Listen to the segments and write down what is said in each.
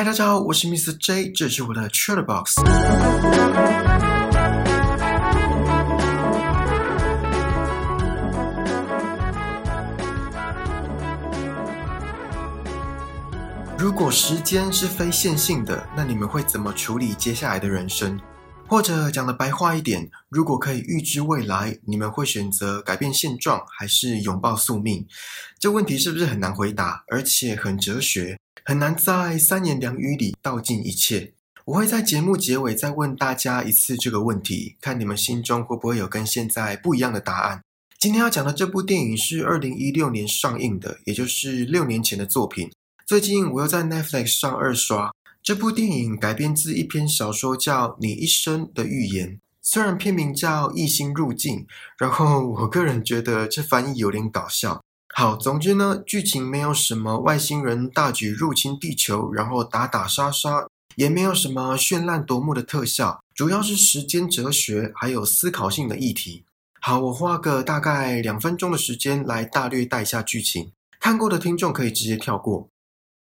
嗨，大家好，我是 Mr. J，这是我的 Chatterbox。如果时间是非线性的，那你们会怎么处理接下来的人生？或者讲的白话一点，如果可以预知未来，你们会选择改变现状，还是拥抱宿命？这问题是不是很难回答，而且很哲学，很难在三言两语里道尽一切？我会在节目结尾再问大家一次这个问题，看你们心中会不会有跟现在不一样的答案。今天要讲的这部电影是二零一六年上映的，也就是六年前的作品。最近我又在 Netflix 上二刷。这部电影改编自一篇小说，叫《你一生的预言》。虽然片名叫《异星入境》，然后我个人觉得这翻译有点搞笑。好，总之呢，剧情没有什么外星人大举入侵地球，然后打打杀杀，也没有什么绚烂夺目的特效，主要是时间哲学还有思考性的议题。好，我花个大概两分钟的时间来大略带一下剧情，看过的听众可以直接跳过。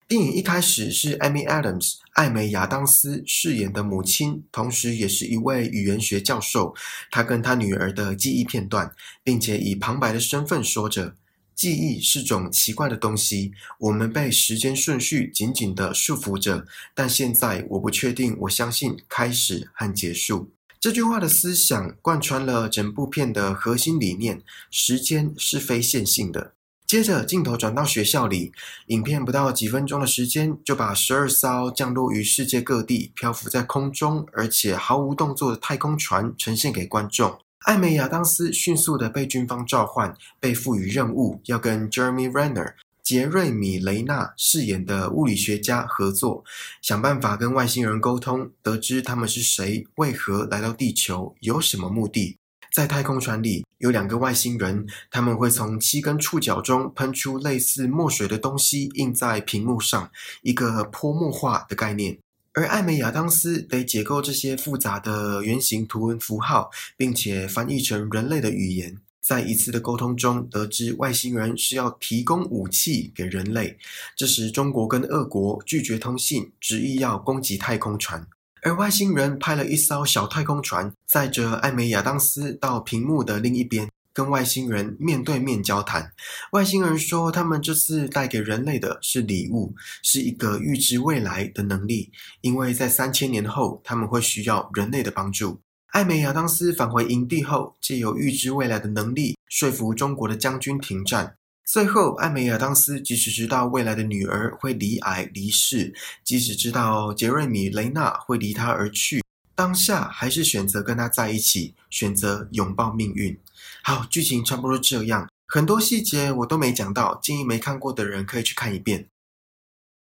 电影一开始是 Amy Adams 艾梅亚当斯饰演的母亲，同时也是一位语言学教授。她跟她女儿的记忆片段，并且以旁白的身份说着：“记忆是种奇怪的东西，我们被时间顺序紧紧的束缚着。但现在我不确定，我相信开始和结束。”这句话的思想贯穿了整部片的核心理念：时间是非线性的。接着镜头转到学校里，影片不到几分钟的时间，就把十二艘降落于世界各地、漂浮在空中，而且毫无动作的太空船呈现给观众。艾美亚当斯迅速的被军方召唤，被赋予任务，要跟 Jeremy Renner 杰瑞米雷纳饰演的物理学家合作，想办法跟外星人沟通，得知他们是谁，为何来到地球，有什么目的。在太空船里有两个外星人，他们会从七根触角中喷出类似墨水的东西，印在屏幕上，一个泼墨画的概念。而艾美亚当斯得解构这些复杂的圆形图文符号，并且翻译成人类的语言。在一次的沟通中，得知外星人是要提供武器给人类。这时，中国跟俄国拒绝通信，执意要攻击太空船。而外星人派了一艘小太空船，载着艾美亚当斯到屏幕的另一边，跟外星人面对面交谈。外星人说，他们这次带给人类的是礼物，是一个预知未来的能力，因为在三千年后他们会需要人类的帮助。艾美亚当斯返回营地后，借由预知未来的能力，说服中国的将军停战。最后，艾美亚当斯即使知道未来的女儿会离癌离世，即使知道杰瑞米雷娜会离他而去，当下还是选择跟他在一起，选择拥抱命运。好，剧情差不多这样，很多细节我都没讲到，建议没看过的人可以去看一遍。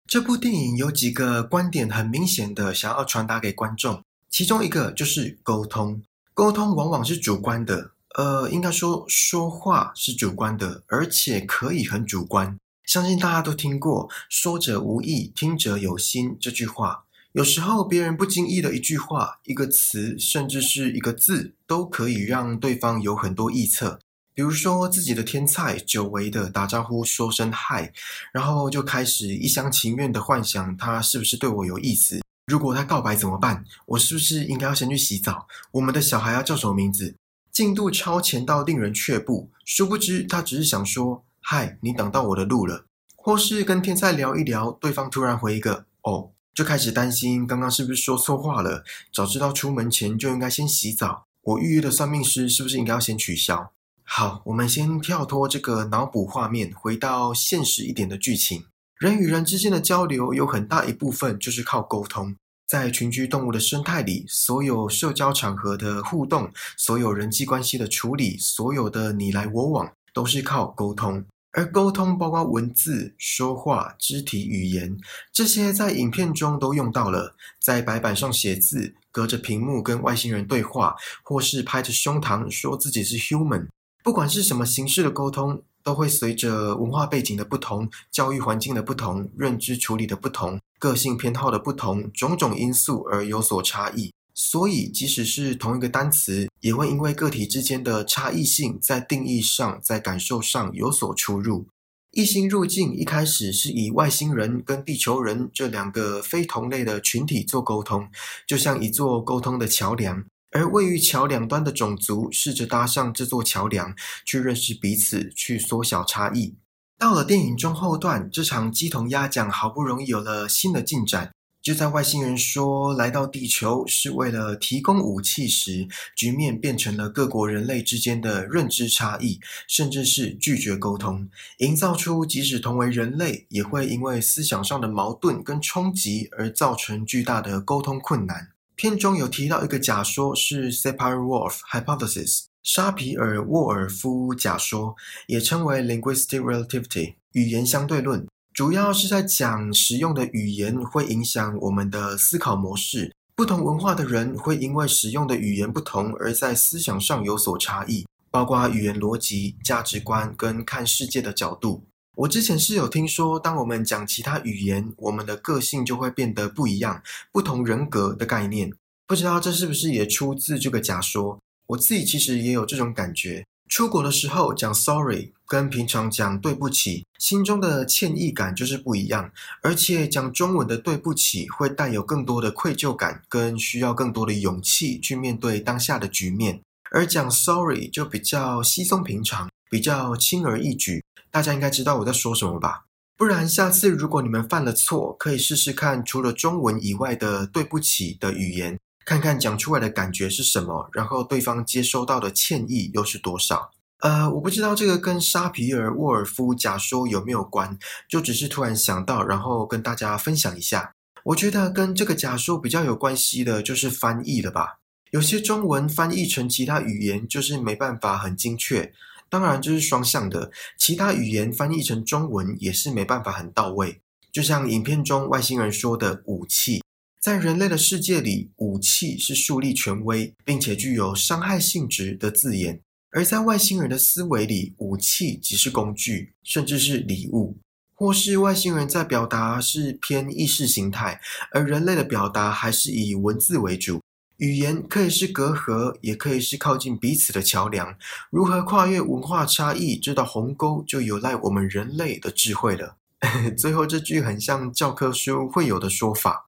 这部电影有几个观点很明显的想要传达给观众，其中一个就是沟通，沟通往往是主观的。呃，应该说说话是主观的，而且可以很主观。相信大家都听过“说者无意，听者有心”这句话。有时候别人不经意的一句话、一个词，甚至是一个字，都可以让对方有很多臆测。比如说自己的天菜，久违的打招呼说声嗨，然后就开始一厢情愿的幻想他是不是对我有意思。如果他告白怎么办？我是不是应该要先去洗澡？我们的小孩要叫什么名字？进度超前到令人却步，殊不知他只是想说：“嗨，你挡到我的路了。”或是跟天才聊一聊，对方突然回一个“哦”，就开始担心刚刚是不是说错话了。早知道出门前就应该先洗澡。我预约的算命师是不是应该要先取消？好，我们先跳脱这个脑补画面，回到现实一点的剧情。人与人之间的交流有很大一部分就是靠沟通。在群居动物的生态里，所有社交场合的互动，所有人际关系的处理，所有的你来我往，都是靠沟通。而沟通包括文字、说话、肢体语言，这些在影片中都用到了。在白板上写字，隔着屏幕跟外星人对话，或是拍着胸膛说自己是 human，不管是什么形式的沟通。都会随着文化背景的不同、教育环境的不同、认知处理的不同、个性偏好的不同种种因素而有所差异。所以，即使是同一个单词，也会因为个体之间的差异性，在定义上、在感受上有所出入。异星入境一开始是以外星人跟地球人这两个非同类的群体做沟通，就像一座沟通的桥梁，而位于桥两端的种族试着搭上这座桥梁，去认识彼此，去缩小差异。到了电影中后段，这场鸡同鸭讲好不容易有了新的进展。就在外星人说来到地球是为了提供武器时，局面变成了各国人类之间的认知差异，甚至是拒绝沟通，营造出即使同为人类，也会因为思想上的矛盾跟冲击而造成巨大的沟通困难。片中有提到一个假说是 Sapir-Wolf hypothesis，沙皮尔沃尔夫假说，也称为 linguistic relativity 语言相对论。主要是在讲使用的语言会影响我们的思考模式，不同文化的人会因为使用的语言不同而在思想上有所差异，包括语言逻辑、价值观跟看世界的角度。我之前是有听说，当我们讲其他语言，我们的个性就会变得不一样，不同人格的概念。不知道这是不是也出自这个假说？我自己其实也有这种感觉。出国的时候讲 sorry，跟平常讲对不起，心中的歉意感就是不一样。而且讲中文的对不起，会带有更多的愧疚感，跟需要更多的勇气去面对当下的局面。而讲 sorry 就比较稀松平常，比较轻而易举。大家应该知道我在说什么吧？不然下次如果你们犯了错，可以试试看除了中文以外的对不起的语言。看看讲出来的感觉是什么，然后对方接收到的歉意又是多少？呃，我不知道这个跟沙皮尔沃尔夫假说有没有关，就只是突然想到，然后跟大家分享一下。我觉得跟这个假说比较有关系的就是翻译了吧。有些中文翻译成其他语言就是没办法很精确，当然这是双向的。其他语言翻译成中文也是没办法很到位。就像影片中外星人说的武器。在人类的世界里，武器是树立权威并且具有伤害性质的字眼；而在外星人的思维里，武器即是工具，甚至是礼物，或是外星人在表达是偏意识形态，而人类的表达还是以文字为主。语言可以是隔阂，也可以是靠近彼此的桥梁。如何跨越文化差异这道鸿沟，就有赖我们人类的智慧了。最后这句很像教科书会有的说法。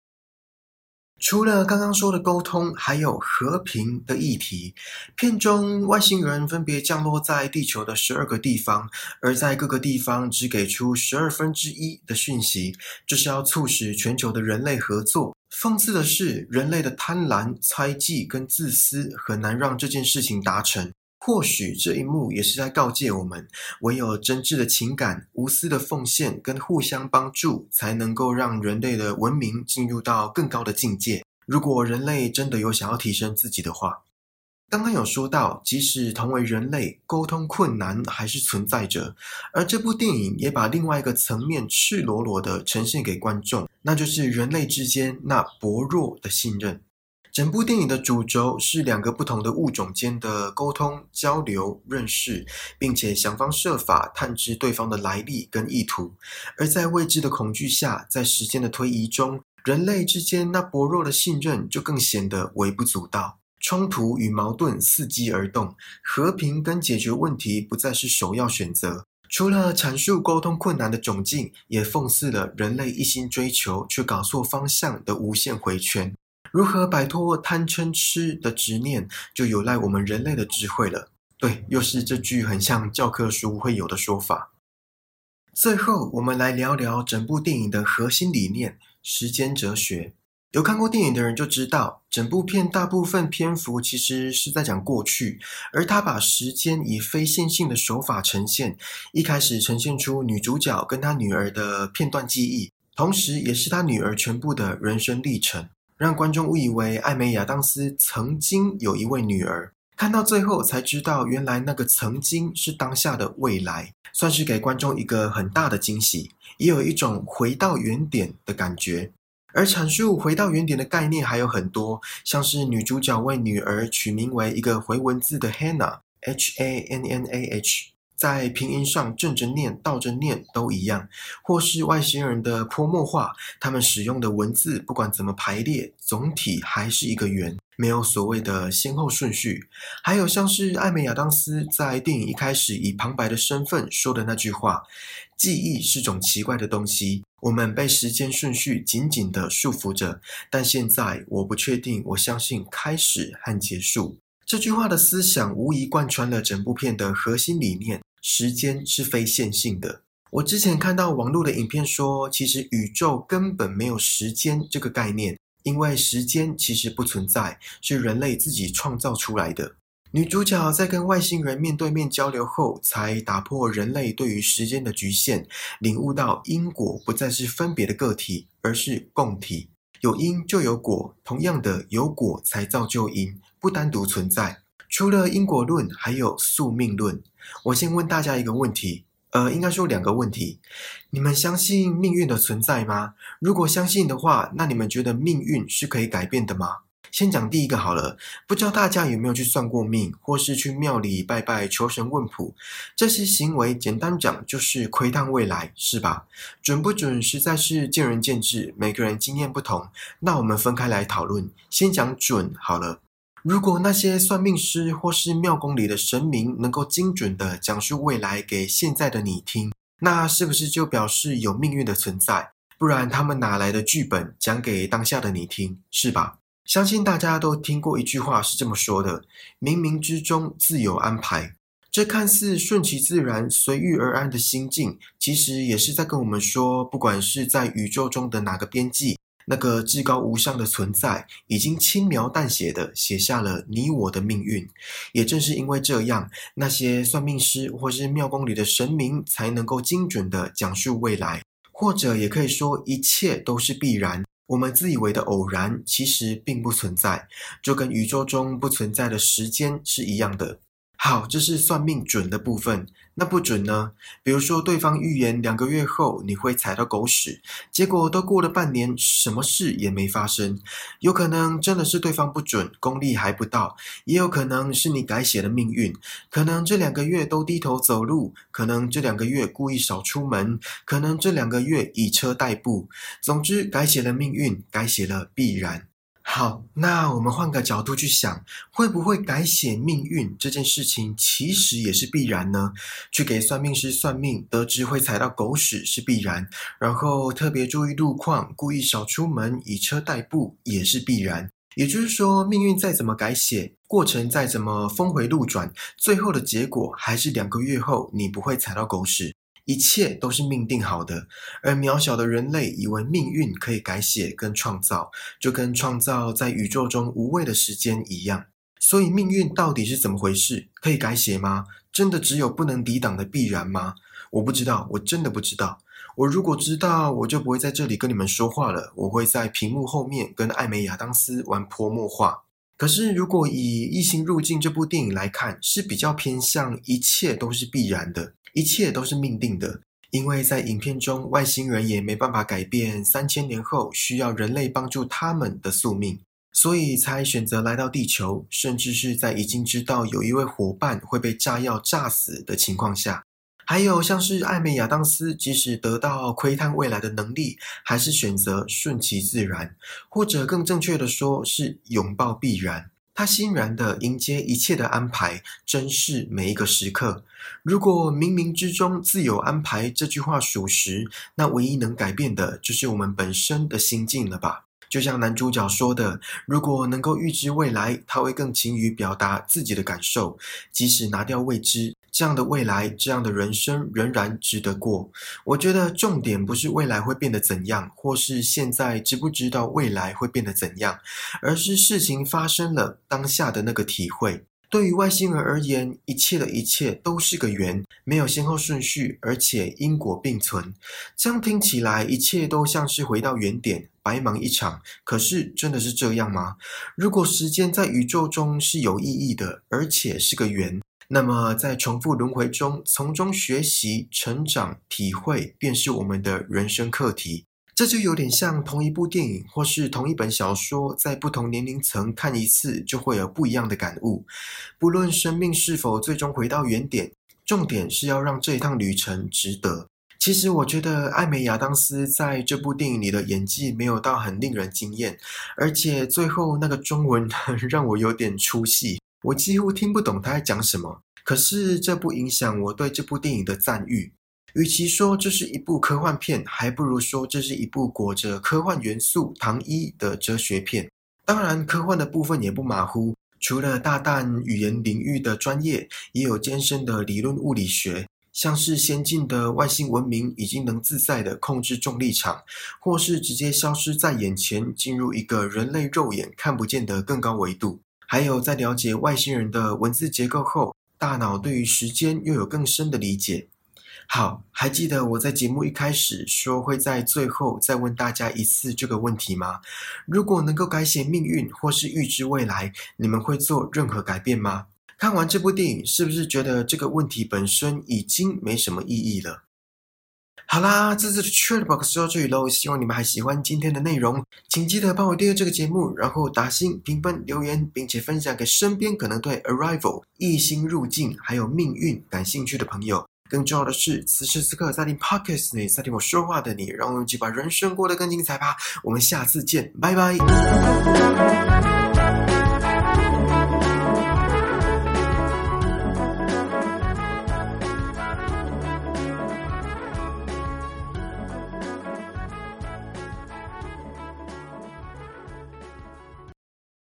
除了刚刚说的沟通，还有和平的议题。片中外星人分别降落在地球的十二个地方，而在各个地方只给出十二分之一的讯息，这是要促使全球的人类合作。讽刺的是，人类的贪婪、猜忌跟自私很难让这件事情达成。或许这一幕也是在告诫我们：唯有真挚的情感、无私的奉献跟互相帮助，才能够让人类的文明进入到更高的境界。如果人类真的有想要提升自己的话，刚刚有说到，即使同为人类，沟通困难还是存在着。而这部电影也把另外一个层面赤裸裸的呈现给观众，那就是人类之间那薄弱的信任。整部电影的主轴是两个不同的物种间的沟通、交流、认识，并且想方设法探知对方的来历跟意图。而在未知的恐惧下，在时间的推移中，人类之间那薄弱的信任就更显得微不足道。冲突与矛盾伺机而动，和平跟解决问题不再是首要选择。除了阐述沟通困难的窘境，也讽刺了人类一心追求却搞错方向的无限回圈。如何摆脱贪嗔痴的执念，就有赖我们人类的智慧了。对，又是这句很像教科书会有的说法。最后，我们来聊聊整部电影的核心理念——时间哲学。有看过电影的人就知道，整部片大部分篇幅其实是在讲过去，而他把时间以非线性的手法呈现。一开始呈现出女主角跟她女儿的片段记忆，同时也是她女儿全部的人生历程。让观众误以为艾美亚当斯曾经有一位女儿，看到最后才知道，原来那个曾经是当下的未来，算是给观众一个很大的惊喜，也有一种回到原点的感觉。而阐述回到原点的概念还有很多，像是女主角为女儿取名为一个回文字的 Hannah，H A N N A H。在拼音上正着念、倒着念都一样，或是外星人的泼墨画，他们使用的文字不管怎么排列，总体还是一个圆，没有所谓的先后顺序。还有像是艾美亚当斯在电影一开始以旁白的身份说的那句话：“记忆是种奇怪的东西，我们被时间顺序紧紧地束缚着。但现在我不确定，我相信开始和结束这句话的思想，无疑贯穿了整部片的核心理念：时间是非线性的。我之前看到网络的影片说，其实宇宙根本没有时间这个概念，因为时间其实不存在，是人类自己创造出来的。女主角在跟外星人面对面交流后，才打破人类对于时间的局限，领悟到因果不再是分别的个体，而是共体。有因就有果，同样的，有果才造就因，不单独存在。除了因果论，还有宿命论。我先问大家一个问题，呃，应该说两个问题：你们相信命运的存在吗？如果相信的话，那你们觉得命运是可以改变的吗？先讲第一个好了，不知道大家有没有去算过命，或是去庙里拜拜求神问卜？这些行为简单讲就是窥探未来，是吧？准不准实在是见仁见智，每个人经验不同。那我们分开来讨论，先讲准好了。如果那些算命师或是庙宫里的神明能够精准的讲述未来给现在的你听，那是不是就表示有命运的存在？不然他们哪来的剧本讲给当下的你听，是吧？相信大家都听过一句话是这么说的：“冥冥之中自有安排。”这看似顺其自然、随遇而安的心境，其实也是在跟我们说，不管是在宇宙中的哪个边际，那个至高无上的存在，已经轻描淡写的写下了你我的命运。也正是因为这样，那些算命师或是庙宫里的神明，才能够精准的讲述未来，或者也可以说，一切都是必然。我们自以为的偶然，其实并不存在，就跟宇宙中不存在的时间是一样的。好，这是算命准的部分。那不准呢？比如说，对方预言两个月后你会踩到狗屎，结果都过了半年，什么事也没发生。有可能真的是对方不准，功力还不到；也有可能是你改写了命运。可能这两个月都低头走路，可能这两个月故意少出门，可能这两个月以车代步。总之，改写了命运，改写了必然。好，那我们换个角度去想，会不会改写命运这件事情其实也是必然呢？去给算命师算命，得知会踩到狗屎是必然，然后特别注意路况，故意少出门，以车代步也是必然。也就是说，命运再怎么改写，过程再怎么峰回路转，最后的结果还是两个月后你不会踩到狗屎。一切都是命定好的，而渺小的人类以为命运可以改写跟创造，就跟创造在宇宙中无谓的时间一样。所以命运到底是怎么回事？可以改写吗？真的只有不能抵挡的必然吗？我不知道，我真的不知道。我如果知道，我就不会在这里跟你们说话了。我会在屏幕后面跟艾美亚当斯玩泼墨画。可是，如果以《异星入境》这部电影来看，是比较偏向一切都是必然的。一切都是命定的，因为在影片中，外星人也没办法改变三千年后需要人类帮助他们的宿命，所以才选择来到地球，甚至是在已经知道有一位伙伴会被炸药炸死的情况下，还有像是艾美亚当斯，即使得到窥探未来的能力，还是选择顺其自然，或者更正确的说，是拥抱必然。他欣然地迎接一切的安排，珍视每一个时刻。如果冥冥之中自有安排这句话属实，那唯一能改变的就是我们本身的心境了吧？就像男主角说的：“如果能够预知未来，他会更勤于表达自己的感受，即使拿掉未知。”这样的未来，这样的人生仍然值得过。我觉得重点不是未来会变得怎样，或是现在知不知道未来会变得怎样，而是事情发生了当下的那个体会。对于外星人而言，一切的一切都是个缘，没有先后顺序，而且因果并存。这样听起来，一切都像是回到原点，白忙一场。可是真的是这样吗？如果时间在宇宙中是有意义的，而且是个缘。那么，在重复轮回中，从中学习、成长、体会，便是我们的人生课题。这就有点像同一部电影或是同一本小说，在不同年龄层看一次，就会有不一样的感悟。不论生命是否最终回到原点，重点是要让这一趟旅程值得。其实，我觉得艾美亚当斯在这部电影里的演技没有到很令人惊艳，而且最后那个中文 让我有点出戏。我几乎听不懂他在讲什么，可是这不影响我对这部电影的赞誉。与其说这是一部科幻片，还不如说这是一部裹着科幻元素糖衣的哲学片。当然，科幻的部分也不马虎，除了大胆语言领域的专业，也有艰深的理论物理学。像是先进的外星文明已经能自在地控制重力场，或是直接消失在眼前，进入一个人类肉眼看不见的更高维度。还有在了解外星人的文字结构后，大脑对于时间又有更深的理解。好，还记得我在节目一开始说会在最后再问大家一次这个问题吗？如果能够改写命运或是预知未来，你们会做任何改变吗？看完这部电影，是不是觉得这个问题本身已经没什么意义了？好啦，这次的 Chat Box 就到这里喽。希望你们还喜欢今天的内容，请记得帮我订阅这个节目，然后打星、评分、留言，并且分享给身边可能对 Arrival、异星入境还有命运感兴趣的朋友。更重要的是，此时此刻在听 Podcast 内在听我说话的你，让我们一起把人生过得更精彩吧。我们下次见，拜拜。